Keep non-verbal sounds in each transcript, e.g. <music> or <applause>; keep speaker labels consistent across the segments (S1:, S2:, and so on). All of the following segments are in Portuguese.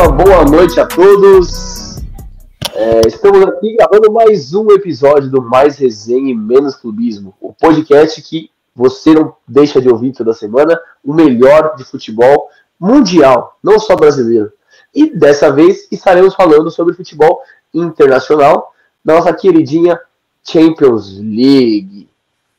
S1: uma boa noite a todos. É, estamos aqui gravando mais um episódio do Mais Resenha e Menos Clubismo, o podcast que você não deixa de ouvir toda semana, o melhor de futebol mundial, não só brasileiro. E dessa vez estaremos falando sobre futebol internacional, da nossa queridinha Champions League.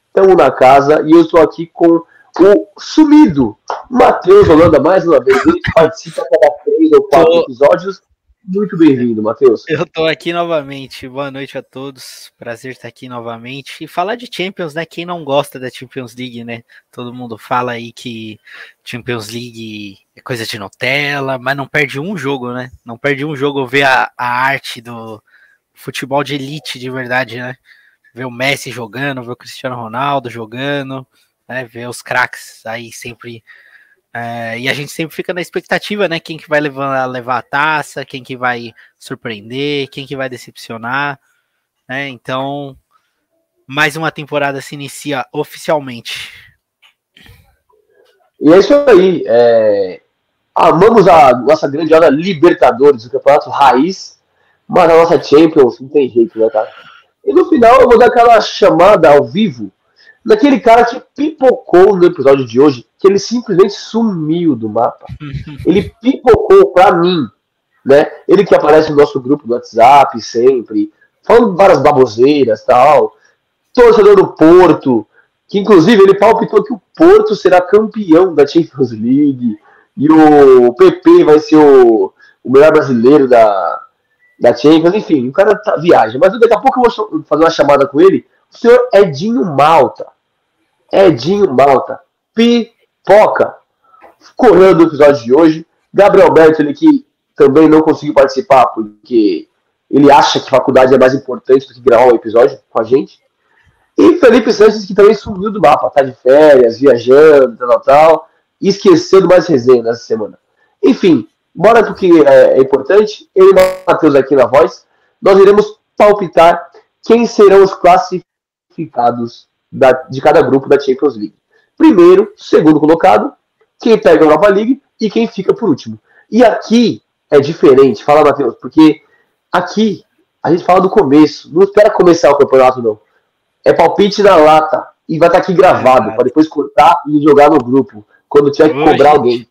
S1: Estamos na casa e eu estou aqui com o sumido Matheus Holanda, mais uma vez, ele participa cada três ou quatro tô... episódios. Muito bem-vindo, Matheus.
S2: Eu estou aqui novamente. Boa noite a todos. Prazer estar aqui novamente. E falar de Champions, né? Quem não gosta da Champions League, né? Todo mundo fala aí que Champions League é coisa de Nutella, mas não perde um jogo, né? Não perde um jogo ver a, a arte do futebol de elite de verdade, né? Ver o Messi jogando, ver o Cristiano Ronaldo jogando, né? Ver os craques aí sempre é, e a gente sempre fica na expectativa, né? Quem que vai levar, levar a taça, quem que vai surpreender, quem que vai decepcionar, né? Então, mais uma temporada se inicia oficialmente.
S1: E é isso aí. É... Amamos a nossa grandiosa Libertadores, o campeonato raiz, mas a nossa Champions não tem jeito, né, cara? E no final eu vou dar aquela chamada ao vivo daquele cara que pipocou no episódio de hoje, que ele simplesmente sumiu do mapa. <laughs> Ele pipocou pra mim, né? Ele que aparece no nosso grupo do WhatsApp sempre, falando várias baboseiras tal. Torcedor do Porto, que inclusive ele palpitou que o Porto será campeão da Champions League e o PP vai ser o, o melhor brasileiro da, da Champions, enfim, o cara tá, viaja. Mas daqui a pouco eu vou fazer uma chamada com ele senhor Edinho Malta. Edinho Malta. Pipoca. Correndo do episódio de hoje. Gabriel Bertoli, que também não conseguiu participar porque ele acha que faculdade é mais importante do que gravar um episódio com a gente. E Felipe Sanches, que também sumiu do mapa, tá de férias, viajando, tal, tal, tal. E esquecendo mais resenha nessa semana. Enfim, bora pro que é, é importante. Eu e o Matheus aqui na voz. Nós iremos palpitar quem serão os classificados classificados da, de cada grupo da Champions League. Primeiro, segundo colocado, quem pega a Europa League e quem fica por último. E aqui é diferente, fala Matheus, porque aqui a gente fala do começo, não espera começar o campeonato não. É palpite na lata e vai estar aqui gravado para depois cortar e jogar no grupo quando tiver que hoje, cobrar alguém.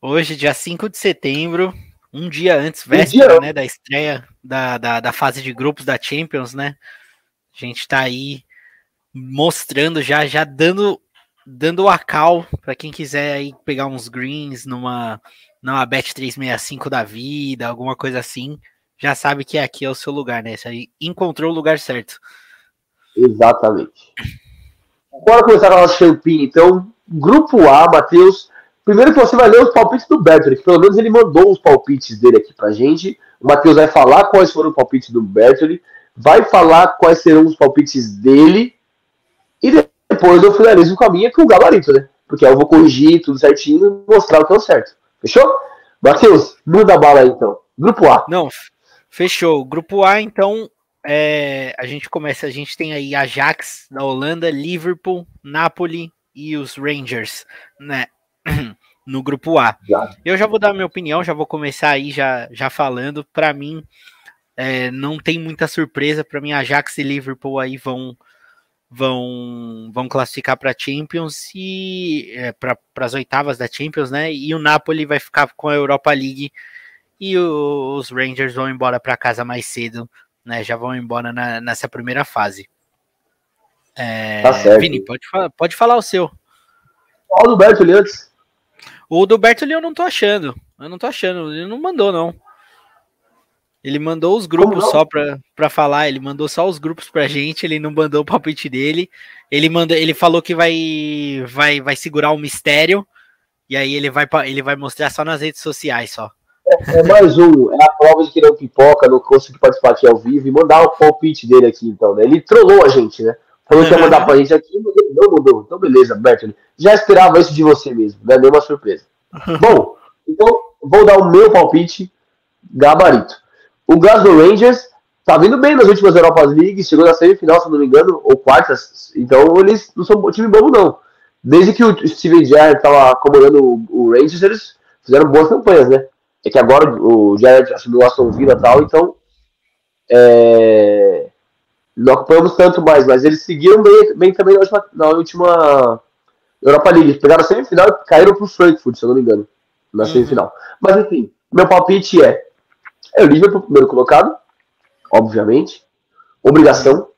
S2: Hoje, dia 5 de setembro, um dia antes, véspera, um dia né, da estreia da, da, da fase de grupos da Champions, né? A gente está aí mostrando já, já dando dando a cal para quem quiser aí pegar uns greens numa numa bet 365 da vida, alguma coisa assim, já sabe que aqui é o seu lugar, né? Você aí encontrou o lugar certo.
S1: Exatamente. Bora começar com a nossa champinha, então. Grupo A, Matheus. Primeiro que você vai ler os palpites do Bertoli, que pelo menos ele mandou os palpites dele aqui pra gente. O Matheus vai falar quais foram os palpites do Bertoli vai falar quais serão os palpites dele e depois eu finalizo com a minha com o gabarito, né? Porque eu vou corrigir tudo certinho e mostrar o que é o certo. Fechou? Matheus, muda a bala aí então. Grupo A.
S2: Não, fechou. Grupo A, então, é, a gente começa. A gente tem aí Ajax da Holanda, Liverpool, Napoli e os Rangers, né? <clears throat> No grupo A. Já. Eu já vou dar a minha opinião, já vou começar aí já, já falando. Para mim, é, não tem muita surpresa para mim. Ajax e Liverpool aí vão vão vão classificar para Champions e é, para as oitavas da Champions, né? E o Napoli vai ficar com a Europa League e o, os Rangers vão embora para casa mais cedo, né? Já vão embora na, nessa primeira fase. É, tá certo. Vini, pode, pode falar o seu.
S1: Qual do Bertoli antes?
S2: O do Bertoli eu não tô achando. Eu não tô achando. Ele não mandou, não. Ele mandou os grupos só pra, pra falar, ele mandou só os grupos pra <laughs> gente, ele não mandou o palpite dele. Ele mandou, ele falou que vai vai vai segurar o mistério e aí ele vai ele vai mostrar só nas redes sociais só.
S1: É, é mais um, é a prova de que não pipoca, não conseguiu participar aqui ao vivo e mandar o palpite dele aqui então, né? Ele trollou a gente, né? Falou que ia mandar <laughs> pra gente aqui, não mandou. Então beleza, Bertone. Já esperava isso de você mesmo, não é nenhuma surpresa. <laughs> Bom, então vou dar o meu palpite gabarito. O Glasgow Rangers tá vindo bem nas últimas Europa League, chegou na semifinal, se não me engano, ou quartas. Então eles não são um time bobo, não. Desde que o Steven Gerrard estava acomodando o Rangers, eles fizeram boas campanhas, né? É que agora o Jared assumiu o Aston Villa e tal, então é, não acompanhamos tanto mais, mas eles seguiram bem, bem também na última, na última Europa League. Pegaram a semifinal e caíram pro Frankfurt, se eu não me engano, na uhum. semifinal. Mas enfim, meu palpite é, é o Liverpool primeiro colocado, obviamente, obrigação.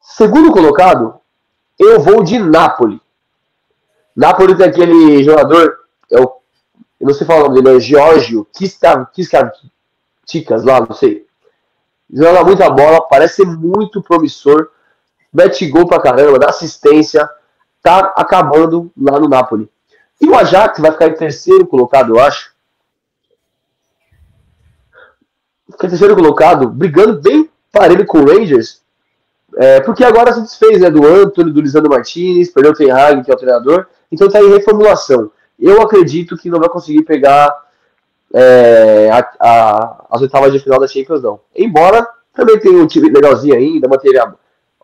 S1: Segundo colocado, eu vou de Napoli. Napoli tem aquele jogador, é o, eu não sei falar o nome dele, é Giorgio Ticas lá, não sei. Joga muita bola, parece ser muito promissor, mete gol pra caramba, dá assistência, tá acabando lá no Napoli. E o Ajax vai ficar em terceiro colocado, eu acho. Fica terceiro colocado, brigando bem parelho com o Rangers, é, porque agora se desfez né, do Antônio, do Lisandro Martinez, perdeu o Ten Hag, que é o treinador, então está em reformulação. Eu acredito que não vai conseguir pegar é, a, a, as oitavas de final da Champions, não. Embora também tenha um time legalzinho ainda, manter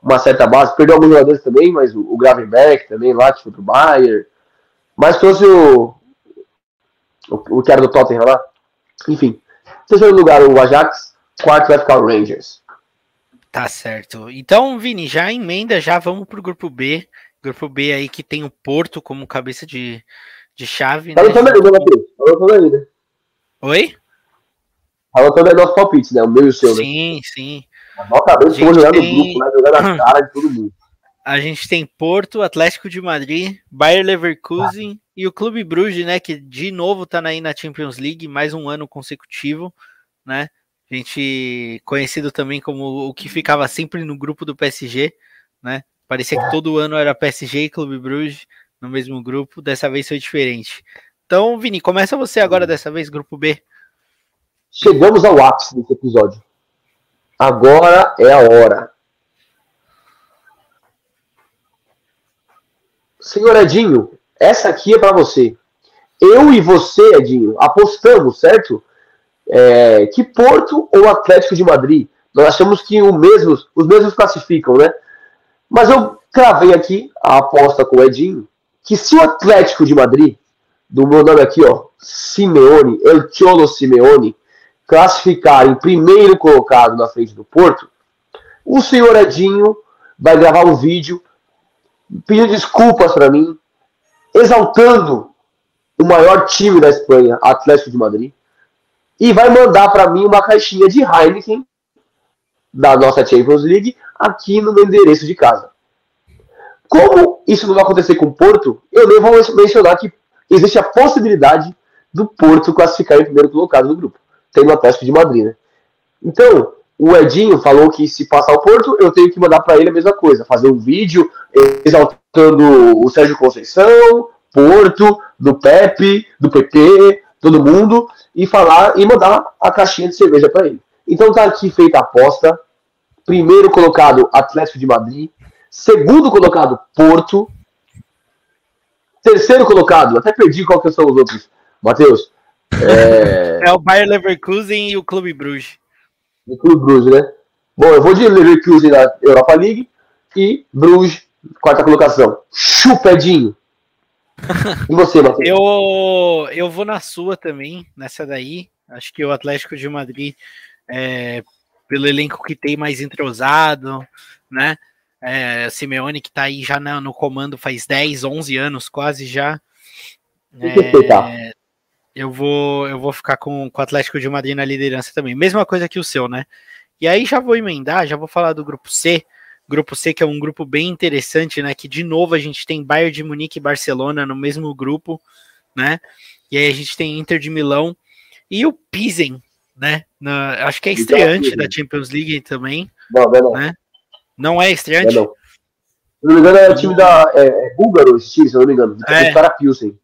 S1: uma certa base, perdeu alguns jogadores também, mas o, o Gravenberg também lá, que foi pro Bayern, mas trouxe o, o, o era do Tottenham lá. Enfim, terceiro lugar o Ajax, quarto vai ficar o Rangers.
S2: Tá certo. Então, Vini, já emenda, já vamos pro grupo B. Grupo B aí que tem o Porto como cabeça de, de chave.
S1: Né? lutando ainda, Matheus. Tá lutando ainda.
S2: Oi?
S1: Tá lutando aí nosso palpite, né? O meu e o seu,
S2: né? Sim, sim.
S1: A estamos jogando tem... grupo, né? Jogando a <coughs> cara de todo mundo.
S2: A gente tem Porto, Atlético de Madrid, Bayer Leverkusen. E o Clube Bruges, né? Que de novo tá aí na Champions League, mais um ano consecutivo, né? A gente conhecido também como o que ficava sempre no grupo do PSG, né? Parecia que todo ano era PSG e Clube Bruges no mesmo grupo, dessa vez foi diferente. Então, Vini, começa você agora dessa vez, grupo B.
S1: Chegamos ao ápice desse episódio. Agora é a hora. Senhor Edinho, essa aqui é para você. Eu e você, Edinho, apostamos, certo? é, que Porto ou Atlético de Madrid. Nós achamos que o mesmo, os mesmos classificam, né? Mas eu cravei aqui a aposta com o Edinho que se o Atlético de Madrid, do meu nome aqui, ó, Simeone, El Cholo Simeone, classificar em primeiro colocado na frente do Porto, o senhor Edinho vai gravar um vídeo pedindo desculpas para mim, exaltando o maior time da Espanha, Atlético de Madrid, e vai mandar para mim uma caixinha de Heineken da nossa Champions League aqui no meu endereço de casa. Como isso não vai acontecer com o Porto, eu nem vou mencionar que existe a possibilidade do Porto classificar em primeiro colocado no grupo, tendo o Atlético de Madrid, né? Então, o Edinho falou que se passar o Porto, eu tenho que mandar para ele a mesma coisa, fazer um vídeo exaltando o Sérgio Conceição, Porto, do Pepe, do PP, todo mundo, e falar e mandar a caixinha de cerveja para ele. Então tá aqui feita a aposta. Primeiro colocado Atlético de Madrid, segundo colocado Porto, terceiro colocado, até perdi qual que são os outros. Matheus.
S2: É... <laughs> é o Bayer Leverkusen e o Clube Bruges.
S1: O Clube Bruges, né? Bom, eu vou de Leverkusen na Europa League e Bruges, quarta colocação. Chupedinho. <laughs>
S2: E você, Matheus? Eu, eu vou na sua também, nessa daí. Acho que o Atlético de Madrid, é, pelo elenco que tem mais entrosado, né? É, Simeone que tá aí já no, no, comando faz 10, 11 anos, quase já. É, eu vou eu vou ficar com, com o Atlético de Madrid na liderança também. Mesma coisa que o seu, né? E aí já vou emendar, já vou falar do grupo C. Grupo C, que é um grupo bem interessante, né? Que de novo a gente tem Bayern de Munique e Barcelona no mesmo grupo, né? E aí a gente tem Inter de Milão e o Pisen, né? Na, acho que é estreante da Champions League também.
S1: Não, não, não.
S2: Né? Não é estreante? Não, não.
S1: Se não me engano, é o time da. É, é búlgaro se eu não me engano. É. Para Pilsen.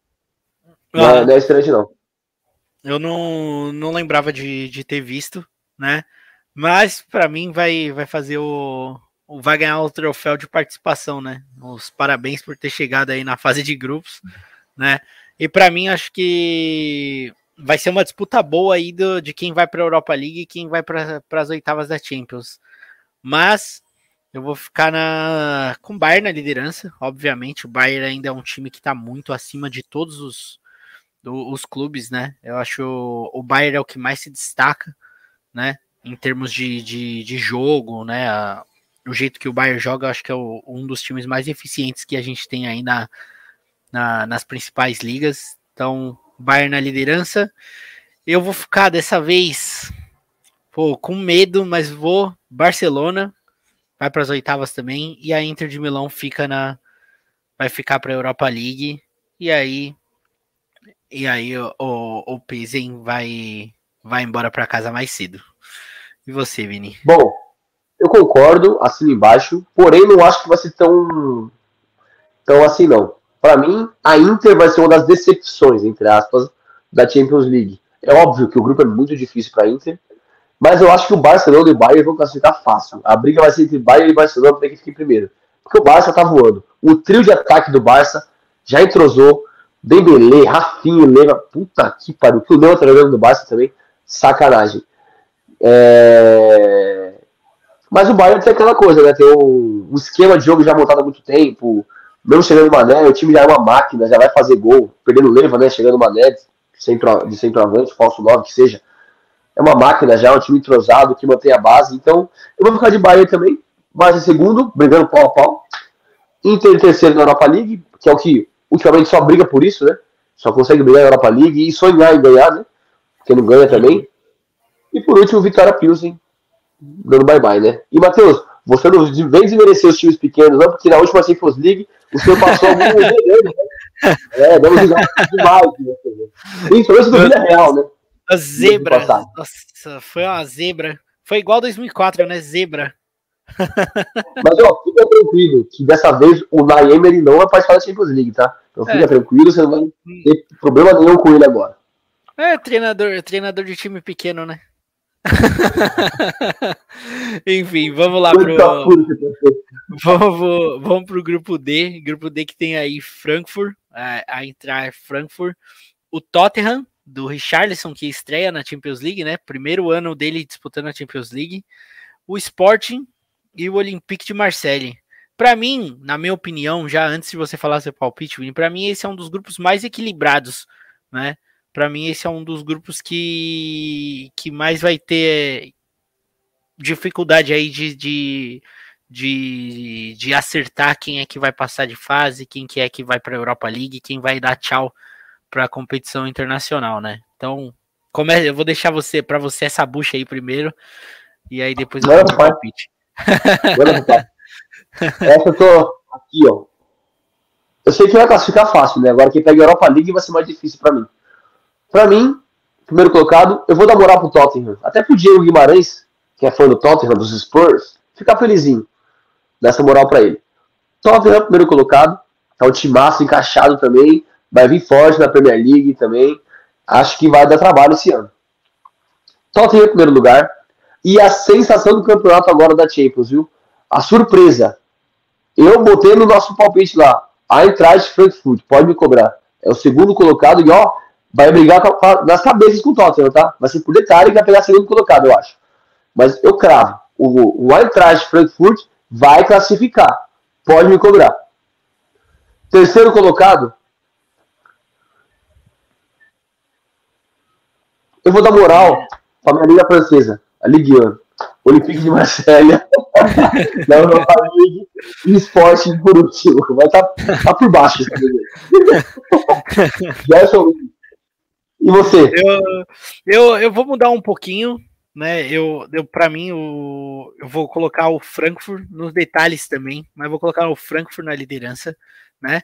S1: Não, é, ah. não é estreante, não.
S2: Eu não, não lembrava de, de ter visto, né? Mas para mim vai, vai fazer o, vai ganhar o troféu de participação, né? Os parabéns por ter chegado aí na fase de grupos, né? E para mim acho que vai ser uma disputa boa aí do, de quem vai para a Europa League e quem vai para as oitavas da Champions. Mas eu vou ficar na com o Bayern na liderança, obviamente. O Bayern ainda é um time que está muito acima de todos os do, os clubes, né? Eu acho o, o Bayern é o que mais se destaca, né? Em termos de, de, de jogo, né? A, o jeito que o Bayern joga, acho que é o, um dos times mais eficientes que a gente tem aí na, na, nas principais ligas. Então, Bayern na liderança. Eu vou ficar dessa vez pô, com medo, mas vou. Barcelona vai para as oitavas também. E a Inter de Milão fica na. Vai ficar para a Europa League. E aí. E aí o, o, o vai, vai embora para casa mais cedo. E você, Vini?
S1: Bom, eu concordo, assim embaixo, porém não acho que vai ser tão, tão assim não. Para mim, a Inter vai ser uma das decepções, entre aspas, da Champions League. É óbvio que o grupo é muito difícil para a Inter, mas eu acho que o Barcelona e o Bayern vão classificar fácil. A briga vai ser entre Bayern e Barcelona para quem fique primeiro. Porque o Barça tá voando. O trio de ataque do Barça já entrosou. Dembele, Rafinha, Leva. Puta que pariu. Que o Leva tá jogando do Barça também. Sacanagem. É... Mas o Bayern tem aquela coisa, né? Tem um, um esquema de jogo já montado há muito tempo. Mesmo chegando o Mané, o time já é uma máquina, já vai fazer gol. Perdendo leva, né? Chegando o Mané de, centro, de centroavante, falso 9, que seja. É uma máquina já, um time entrosado que mantém a base. Então, eu vou ficar de Bayern também. Barça em segundo, brigando pau a pau. Inter em terceiro na Europa League, que é o que ultimamente só briga por isso, né? Só consegue brigar na Europa League e sonhar em ganhar, né? Porque não ganha também. E por último, Vitória Pilsen, dando bye-bye, né? E, Matheus, você não vem desmerecer os times pequenos, não, porque na última Champions League o senhor passou algum <laughs> né? É, damos demais. Né? Principalmente do Vila Real, né?
S2: A zebra. Nossa, foi uma zebra. Foi igual 2004, né? Zebra. <laughs>
S1: Mas, ó, fica tranquilo, que dessa vez o Naemer não vai participar da Champions League, tá? Então fica é. tranquilo, você não vai ter problema nenhum com ele agora.
S2: É, treinador, treinador de time pequeno, né? <laughs> Enfim, vamos lá pro. Vamos, vamos pro grupo D. Grupo D que tem aí Frankfurt, a, a entrar Frankfurt, o Tottenham, do Richarlison, que estreia na Champions League, né? Primeiro ano dele disputando a Champions League. O Sporting e o Olympique de Marseille. Para mim, na minha opinião, já antes de você falar seu palpite, para mim esse é um dos grupos mais equilibrados, né? Para mim, esse é um dos grupos que, que mais vai ter dificuldade aí de, de, de, de acertar quem é que vai passar de fase, quem que é que vai para a Europa League, quem vai dar tchau para a competição internacional, né? Então, como é, eu vou deixar você para você essa bucha aí primeiro e aí depois eu
S1: vou palpite. <laughs> essa eu tô aqui, ó. Eu sei que vai classificar fácil, né? Agora quem pega a Europa League vai ser mais difícil para mim. Para mim, primeiro colocado, eu vou dar moral pro Tottenham. Até pro Diego Guimarães, que é fã do Tottenham, dos Spurs, ficar felizinho. Dessa moral para ele. Tottenham, primeiro colocado. É um timaço encaixado também. Vai vir forte na Premier League também. Acho que vai dar trabalho esse ano. Tottenham primeiro lugar. E a sensação do campeonato agora da Champions, viu? A surpresa. Eu botei no nosso palpite lá. A entrada de Frankfurt. Pode me cobrar. É o segundo colocado. E ó, vai brigar com nas cabeças com o Tottenham, tá? Vai ser por detalhe que vai pegar segundo colocado, eu acho. Mas eu cravo. O, o Eintracht Frankfurt vai classificar. Pode me cobrar. Terceiro colocado. Eu vou dar moral para minha liga francesa, a Ligue 1. Olympique de Marseille, na Europa League <laughs> e Esporte por último. Vai estar tá, tá por baixo. <laughs> Gerson e você?
S2: Eu, eu, eu vou mudar um pouquinho, né? Eu, eu para mim, o, eu vou colocar o Frankfurt nos detalhes também, mas vou colocar o Frankfurt na liderança, né?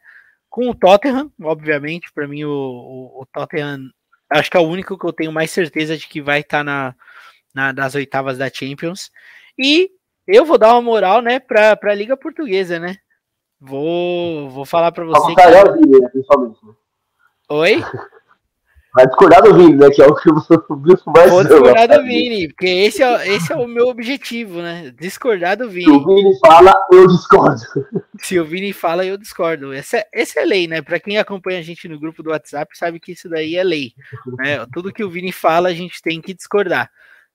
S2: Com o Tottenham, obviamente, para mim o, o, o, Tottenham acho que é o único que eu tenho mais certeza de que vai estar tá na, na das oitavas da Champions. E eu vou dar uma moral, né, para a Liga Portuguesa, né? Vou, vou falar para você. Que...
S1: Né.
S2: Né? Oi? <laughs>
S1: Vai discordar do Vini, né? Que é o que o
S2: Bispo mais Vou discordar do Vini, porque esse é, esse é o meu objetivo, né? Discordar do Vini. Se
S1: o Vini fala, eu discordo.
S2: Se o Vini fala, eu discordo. Essa, é, essa é lei, né? Pra quem acompanha a gente no grupo do WhatsApp, sabe que isso daí é lei. Né? Tudo que o Vini fala, a gente tem que discordar.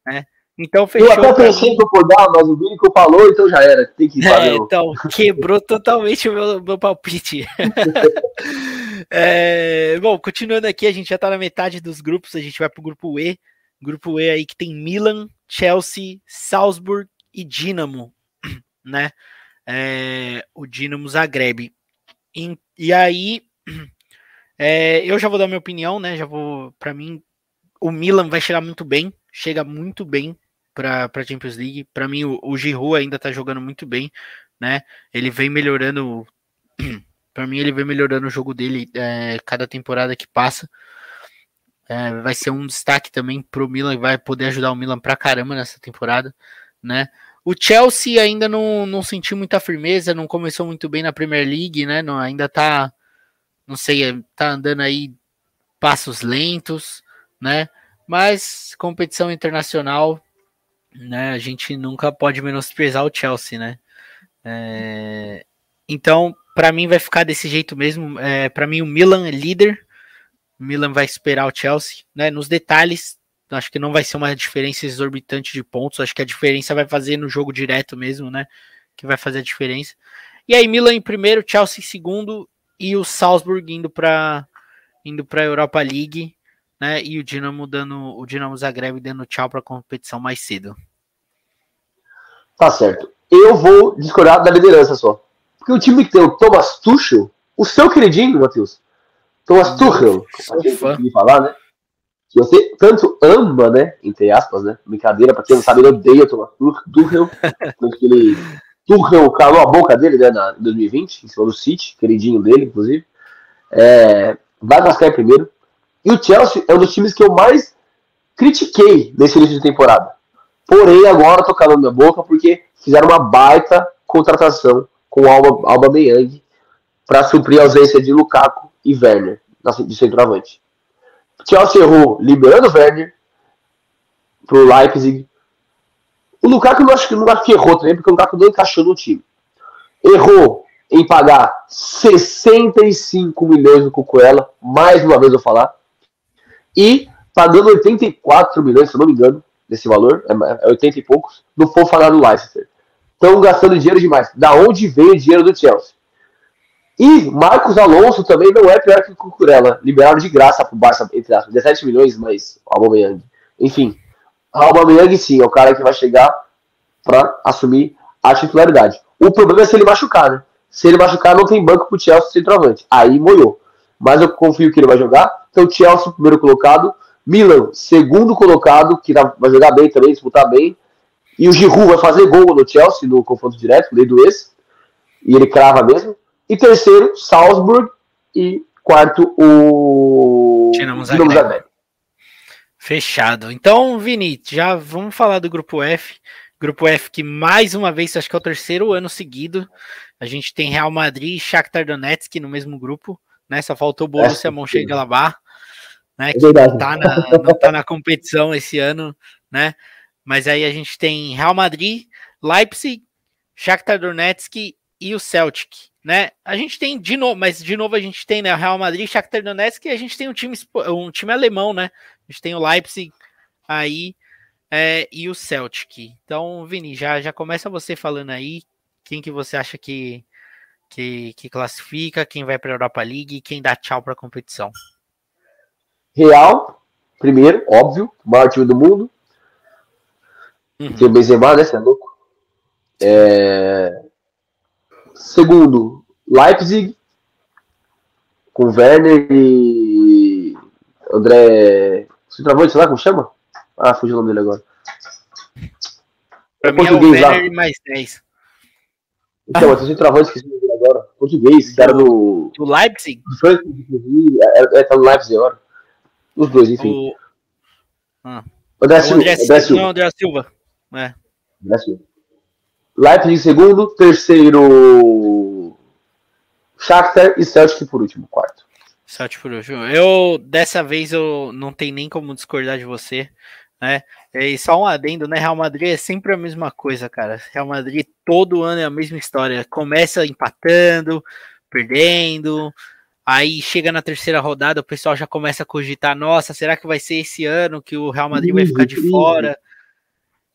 S2: Né? Então fechou. Eu
S1: até pensei em concordar, mas o Vini que falou, então já era. Tem que
S2: fazer. É, então, quebrou totalmente o meu, meu palpite. <laughs> É, bom, continuando aqui, a gente já tá na metade dos grupos, a gente vai pro grupo E. Grupo E aí que tem Milan, Chelsea, Salzburg e Dinamo, <clears throat> né? É, o Dinamo Zagreb. E, e aí, <clears throat> é, eu já vou dar minha opinião, né? Já vou, para mim, o Milan vai chegar muito bem, chega muito bem para a Champions League. Para mim, o, o Giroud ainda tá jogando muito bem, né? Ele vem melhorando. <clears throat> para mim, ele vem melhorando o jogo dele é, cada temporada que passa. É, vai ser um destaque também pro Milan, vai poder ajudar o Milan pra caramba nessa temporada, né? O Chelsea ainda não, não sentiu muita firmeza, não começou muito bem na Premier League, né? Não, ainda tá, não sei, é, tá andando aí passos lentos, né? Mas competição internacional, né? A gente nunca pode menosprezar o Chelsea, né? É, então, para mim vai ficar desse jeito mesmo. É, para mim o Milan é líder, o Milan vai esperar o Chelsea, né? Nos detalhes, acho que não vai ser uma diferença exorbitante de pontos. Acho que a diferença vai fazer no jogo direto mesmo, né? Que vai fazer a diferença. E aí, Milan em primeiro, Chelsea em segundo e o Salzburg indo para indo para Europa League, né? E o Dinamo dando o Dinamo Zagreb dando tchau para a competição mais cedo.
S1: Tá certo. Eu vou discordar da liderança só. Porque o time que tem o Thomas Tuchel, o seu queridinho, Matheus, Thomas Tuchel, como falar, né? Que você tanto ama, né? Entre aspas, né? Brincadeira, pra quem não sabe, ele odeia o Thomas Tuchel. <laughs> tanto que ele. Tuchel calou a boca dele, né? Na, em 2020, em cima do City, queridinho dele, inclusive. É, vai cascar primeiro. E o Chelsea é um dos times que eu mais critiquei nesse início de temporada. Porém, agora tô calando minha boca porque fizeram uma baita contratação com Alba, Alba Meyang para suprir a ausência de Lukaku e Werner de centroavante. Chelsea errou liberando o Werner pro Leipzig. O Lukaku não acho que não errou também, porque o Lukaku não encaixou no time. Errou em pagar 65 milhões no Cucuela, mais uma vez eu falar. E pagando 84 milhões, se eu não me engano, desse valor, é 80 é e poucos, no Fofaná do Leicester. Estão gastando dinheiro demais. Da onde veio o dinheiro do Chelsea? E Marcos Alonso também não é pior que o Cucurella. Liberaram de graça pro Barça, entre aspas, 17 milhões, mas Aubameyang. Enfim, Aubameyang sim, é o cara que vai chegar para assumir a titularidade. O problema é se ele machucar, né? Se ele machucar, não tem banco pro Chelsea centroavante. Aí molhou. Mas eu confio que ele vai jogar. Então, Chelsea, primeiro colocado. Milan, segundo colocado, que vai jogar bem também, disputar bem. E o Giroud vai fazer gol no Chelsea, no confronto direto, lei do ex. E ele crava mesmo. E terceiro, Salzburg. E quarto, o
S2: Dinamo Zagreb. Fechado. Então, Vini, já vamos falar do grupo F. Grupo F que mais uma vez, acho que é o terceiro ano seguido, a gente tem Real Madrid e Shakhtar Donetsk no mesmo grupo, né? Só faltou o Borussia é, Mönchengladbach, né? É que não tá, na, não tá na competição esse ano, né? Mas aí a gente tem Real Madrid, Leipzig, Shakhtar Donetsk e o Celtic né? A gente tem de novo, mas de novo a gente tem né, Real Madrid, Shakhtar Donetsk e a gente tem um time um time alemão, né? A gente tem o Leipzig aí é, e o Celtic. Então, Vini, já já começa você falando aí quem que você acha que que, que classifica, quem vai para a Europa League e quem dá tchau para a competição.
S1: Real, primeiro, óbvio, maior time do mundo. Uhum. Tem o Benzema, né? Você é louco? É... Segundo, Leipzig, com Werner e André. Centroavante, sei lá como chama? Ah, fugiu o nome dele agora.
S2: Pra é mim é o Werner e mais 10.
S1: Então, mas o centroavante que se agora. Português, era do.
S2: Do Leipzig?
S1: É, é, tá no Leipzig agora. Os dois, enfim. O...
S2: Ah. André, Silva. André Silva. Não, André Silva. É. André Silva.
S1: Leipzig em segundo, terceiro Shakhtar e Celtic por último, quarto.
S2: Celtic por último. Eu, dessa vez, eu não tenho nem como discordar de você, né? E só um adendo, né? Real Madrid é sempre a mesma coisa, cara. Real Madrid todo ano é a mesma história. Começa empatando, perdendo, aí chega na terceira rodada, o pessoal já começa a cogitar, nossa, será que vai ser esse ano que o Real Madrid vai ficar de fora?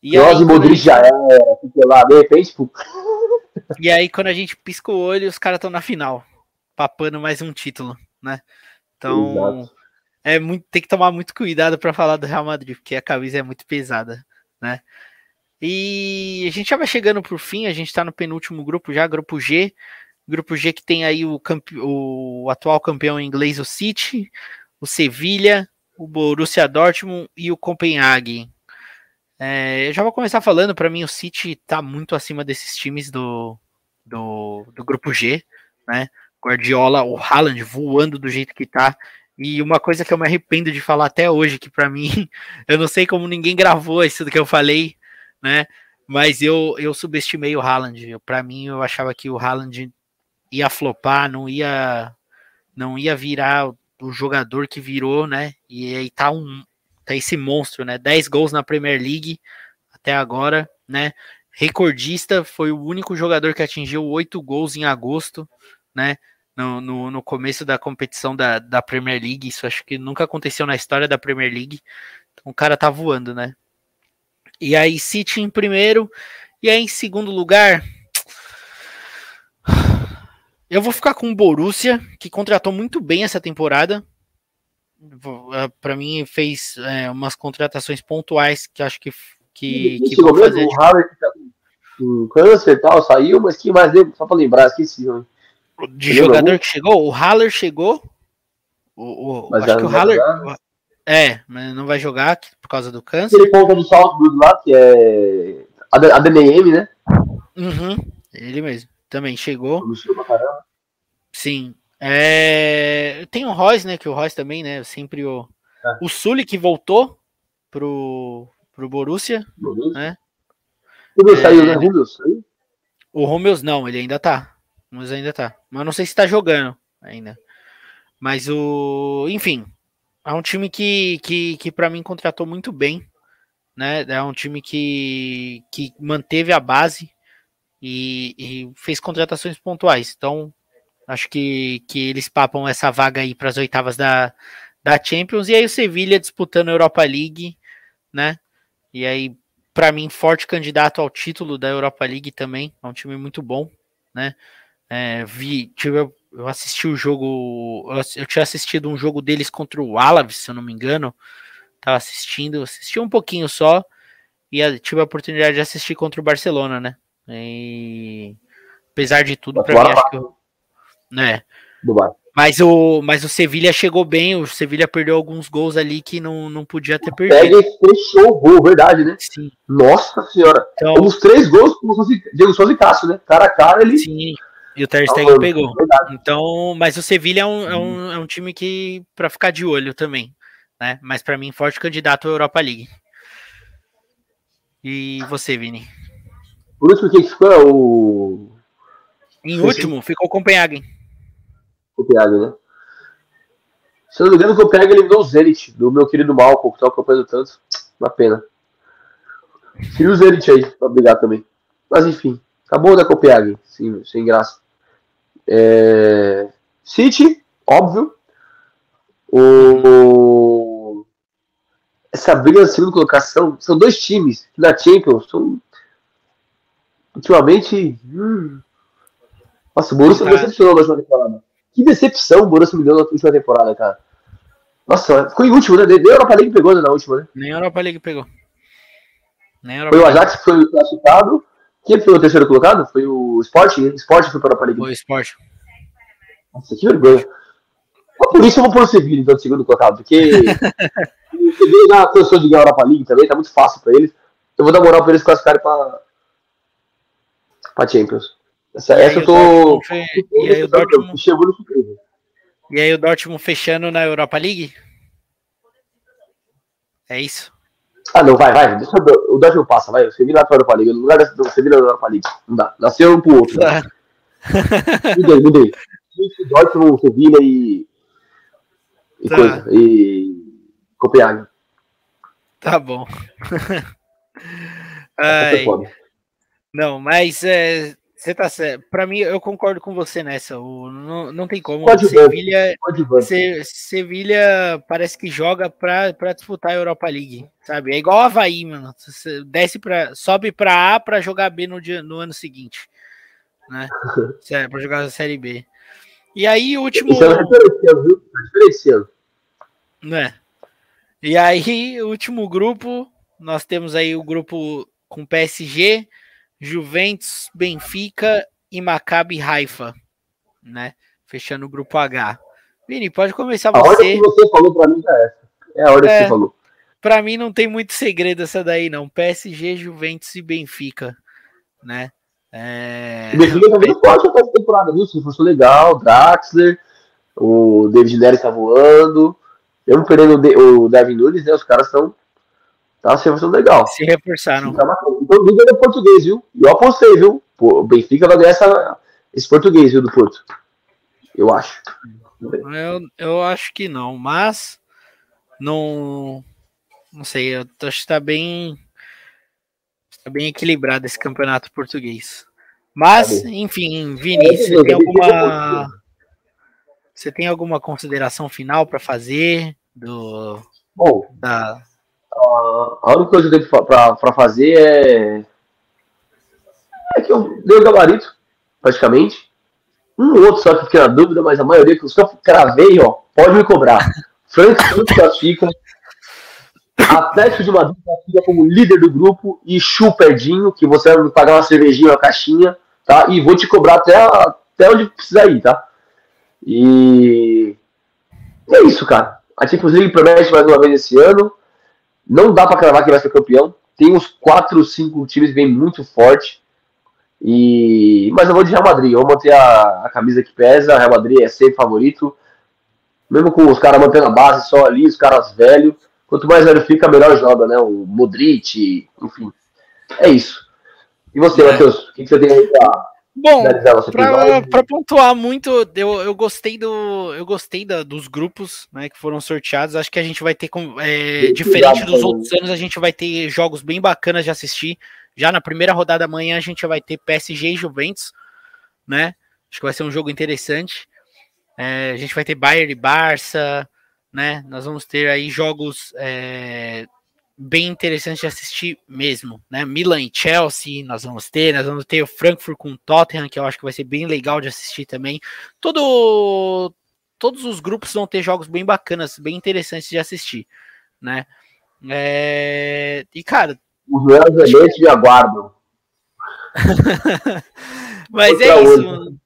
S1: E Kroos e Modric já era, fica lá, de repente, pô. <laughs>
S2: E aí, quando a gente pisca o olho, os caras estão na final, papando mais um título. né? Então, Exato. é muito, tem que tomar muito cuidado para falar do Real Madrid, porque a camisa é muito pesada, né? E a gente já vai chegando por fim, a gente está no penúltimo grupo já, grupo G. Grupo G que tem aí o, o atual campeão inglês, o City, o Sevilha, o Borussia Dortmund e o Copenhague. É, eu já vou começar falando, para mim o City está muito acima desses times do, do, do grupo G, né? Guardiola, o Haaland voando do jeito que tá. E uma coisa que eu me arrependo de falar até hoje, que para <laughs> mim, eu não sei como ninguém gravou isso do que eu falei, né? Mas eu, eu subestimei o Haaland. Para mim, eu achava que o Haaland ia flopar, não ia não ia virar o jogador que virou, né? E aí tá um tá esse monstro, né? 10 gols na Premier League até agora, né? Recordista, foi o único jogador que atingiu 8 gols em agosto, né? No, no, no começo da competição da, da Premier League. Isso acho que nunca aconteceu na história da Premier League. Então o cara tá voando, né? E aí City em primeiro. E aí em segundo lugar. Eu vou ficar com o Borussia, que contratou muito bem essa temporada. É, Para mim, fez é, umas contratações pontuais que acho que. que, que
S1: vão fazer o Harvard tá com câncer e tal, saiu, mas que mais deu? Só para lembrar, esqueci. Né?
S2: De jogador que chegou? O Haller chegou. O, o acho que o Haller. É, mas não vai jogar por causa do câncer.
S1: Aquele ponta do Salzburg lá, que é a DNM, né?
S2: Uhum, ele mesmo. Também chegou. Sim. É... Tem o Royce, né? Que o Royce também, né? Sempre o. É. O Sully que voltou pro, pro Borussia. Borussia. Né?
S1: O é... saiu, né?
S2: O Rúmeus não, ele ainda tá. Mas ainda tá. Mas não sei se tá jogando ainda. Mas o. Enfim, é um time que, que, que para mim contratou muito bem, né? É um time que, que manteve a base e, e fez contratações pontuais. Então, acho que, que eles papam essa vaga aí para as oitavas da, da Champions. E aí o Sevilha disputando a Europa League, né? E aí, para mim, forte candidato ao título da Europa League também. É um time muito bom, né? É, vi, tive eu assisti o jogo. Eu tinha assistido um jogo deles contra o Alaves, se eu não me engano. Tava assistindo, assisti um pouquinho só. E tive a oportunidade de assistir contra o Barcelona, né? E apesar de tudo, para mim, acho que eu, né? Mas o, mas o Sevilha chegou bem, o Sevilha perdeu alguns gols ali que não, não podia ter perdido. Pega
S1: fechou o gol, verdade, né?
S2: Sim.
S1: Nossa senhora. Então, Os três gols com o Diego Souza e Cássio, né? Cara a cara ele.
S2: Sim. E o Ter Stegen pegou. Então, mas o Sevilha é um, é um, é um time que para ficar de olho também, né? Mas para mim forte candidato à Europa League. E você, Vini?
S1: Por último, quem ficou o.
S2: Em último, ficou o Copenhagen.
S1: Copenhagen, né? Se eu não me engano, o Copenhagen eliminou o Zenit, do meu querido Malcolm, que tá acompanhando tanto. Uma pena. Tira o Zenit aí, pra brigar também. Mas enfim, acabou da Copenhagen, sim, sem graça. É... City, óbvio. O... Essa briga de segunda colocação são dois times que na Champions são ultimamente. Hum... Nossa, o Borussia me decepcionou na última temporada. Que decepção o Borussia me deu na última temporada, cara. Nossa, ficou em último, né? Nem a Europa League pegou né, na última, né?
S2: Nem a Europa League pegou.
S1: Nem Europa foi o Ajax que foi classificado quem foi o terceiro colocado? Foi o Sport? O Sport foi para a League.
S2: Foi o Sport.
S1: Nossa, que vergonha. por isso eu vou pôr o Sevilla, então, segundo colocado, porque <laughs> o Sevilla na posição de ganhar a Europa League também, tá muito fácil para eles. Eu vou dar moral para eles classificarem para para Champions. Essa, essa eu tô.
S2: E aí o Dortmund. Chegou no. E aí o Dortmund fechando na Europa League? É isso?
S1: Ah, não, vai, vai. Deixa eu, o Dodge passa, vai. Você vira lá para a Europa League. No lugar do Sevilha na Europa League. Não dá. Nasceu um pro outro. Né? <laughs> mudei, mudei. Dortmund, Sevilha e. E tá. coisa. E. Copenhague.
S2: Tá bom. <laughs> Ai. Não, mas é, você tá certo. Para mim, eu concordo com você nessa. O, não, não tem como. Pode Sevilha, Se, Sevilha parece que joga para disputar a Europa League, sabe? É igual o Havaí, mano. Você desce para sobe para A para jogar B no, dia, no ano seguinte, né? <laughs> para jogar a Série B. E aí, o último.
S1: Isso é diferenciando, viu? Tá diferenciando.
S2: Né? E aí, o último grupo, nós temos aí o grupo com PSG, Juventus, Benfica e Maccabi Haifa, né? Fechando o grupo H. Vini, pode começar
S1: A
S2: você.
S1: que você falou pra mim é essa. É a ordem
S2: É.
S1: que você falou.
S2: Pra mim não tem muito segredo essa daí, não. PSG, Juventus e Benfica, né? É...
S1: O Benfica tá vindo forte essa temporada, viu? Se fosse legal, Draxler, o David Neres tá voando. Eu perdendo o, De- o Davi Nunes, né? Os caras estão. Tá se reforçando legal.
S2: Se reforçaram.
S1: Então, liga do português, viu? Eu apostei, viu? O Benfica vai ganhar essa, esse português, viu, do Porto. Eu acho.
S2: Eu, eu acho que não, mas não. Não sei, eu acho que tá bem. Tá bem equilibrado esse campeonato português. Mas,
S1: Tá
S2: enfim, Vini, você tem alguma. Você tem alguma consideração final para fazer do
S1: Bom,
S2: da,
S1: a única coisa que eu tenho pra fazer é. É que eu dei o gabarito, praticamente. Um ou outro só que fiquei na dúvida, mas a maioria que eu só cravei, ó, pode me cobrar. <laughs> Frankfurt classifica. Atlético de Madrid classifica como líder do grupo e Chu Perdinho, que você vai me pagar uma cervejinha, uma caixinha, tá? E vou te cobrar até, até onde precisar ir, tá? E é isso, cara. A Champions League promete mais uma vez esse ano. Não dá pra cravar quem vai ser campeão. Tem uns 4, 5 times bem muito forte. E mas eu vou de Real Madrid. Eu vou manter a, a camisa que pesa. Real Madrid é sempre favorito. Mesmo com os caras mantendo a base só ali, os caras velhos. Quanto mais velho fica, melhor joga, né? O Modric, enfim. É isso. E você,
S2: É.
S1: Matheus? O que, que você tem aí pra
S2: Bom, pra pontuar muito, eu, eu gostei do. Eu gostei da- dos grupos né, que foram sorteados. Acho que a gente vai ter. com- é, diferente dos outros anos, a gente vai ter jogos bem bacanas de assistir. Já na primeira rodada amanhã a gente vai ter PSG e Juventus, né? Acho que vai ser um jogo interessante. É, a gente vai ter Bayern e Barça, né? Nós vamos ter aí jogos é, bem interessantes de assistir mesmo, né? Milan e Chelsea, nós vamos ter, nós vamos ter o Frankfurt com o Tottenham, que eu acho que vai ser bem legal de assistir também. Todo, todos os grupos vão ter jogos bem bacanas, bem interessantes de assistir, né? É, e cara,
S1: Os meus elementos me aguardam. <laughs>
S2: mas
S1: Outra
S2: é isso,
S1: outra.
S2: mano.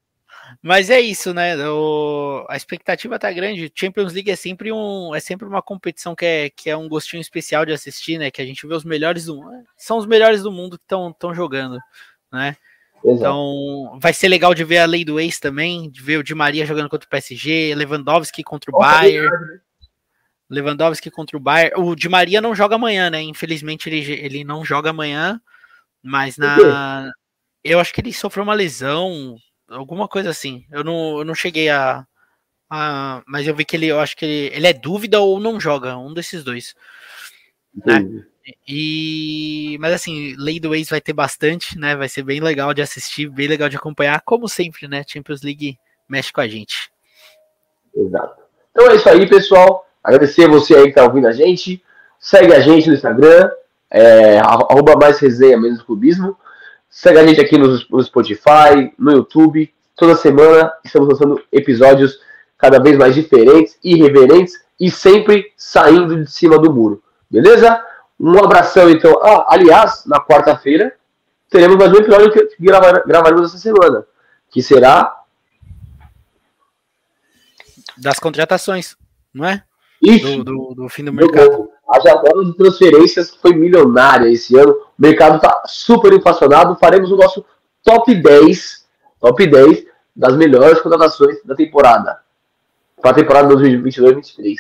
S2: Mas é isso, né? O- a expectativa tá grande. Champions League é sempre um, é sempre uma competição que é, que é um gostinho especial de assistir, né? Que a gente vê os melhores do mundo. São os melhores do mundo que estão jogando, né?
S1: Exato.
S2: Então, vai ser legal de ver a lei do ex também, de ver o Di Maria jogando contra o PSG, Lewandowski contra o Bayern, Lewandowski contra o Bayern. O Di Maria não joga amanhã, né? Infelizmente ele, ele não joga amanhã, mas na eu acho que ele sofreu uma lesão, alguma coisa assim. Eu não, eu não cheguei a, a mas eu vi que ele, eu acho que ele, ele é dúvida ou não joga, um desses dois. né? E mas assim, Lei do Ex vai ter bastante, né? Vai ser bem legal de assistir, bem legal de acompanhar, como sempre, né? Champions League mexe com a gente.
S1: Exato. Então é isso aí, pessoal. Agradecer a você aí que tá ouvindo a gente. Segue a gente no Instagram, é, arroba mais resenha menos clubismo. Segue a gente aqui no, Spotify, no YouTube. Toda semana estamos lançando episódios cada vez mais diferentes, irreverentes e sempre saindo de cima do muro. Beleza? Um abração, então. Ah, aliás, na quarta-feira teremos mais um episódio que gravar- gravaremos essa semana, que será
S2: Das contratações, não é?
S1: Isso.
S2: Do, do, do fim do
S1: do
S2: mercado.
S1: novo. A janela de transferências foi milionária esse ano. O mercado está super inflacionado. Faremos o nosso top 10, top 10 das melhores contratações da temporada. Para a temporada 2022-2023.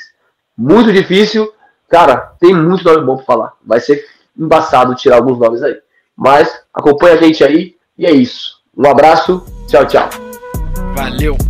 S1: Muito difícil. Cara, tem muito nome bom para falar. Vai ser embaçado tirar alguns nomes aí. Mas acompanha a gente aí e é isso. Um abraço. Tchau, tchau.
S2: Valeu!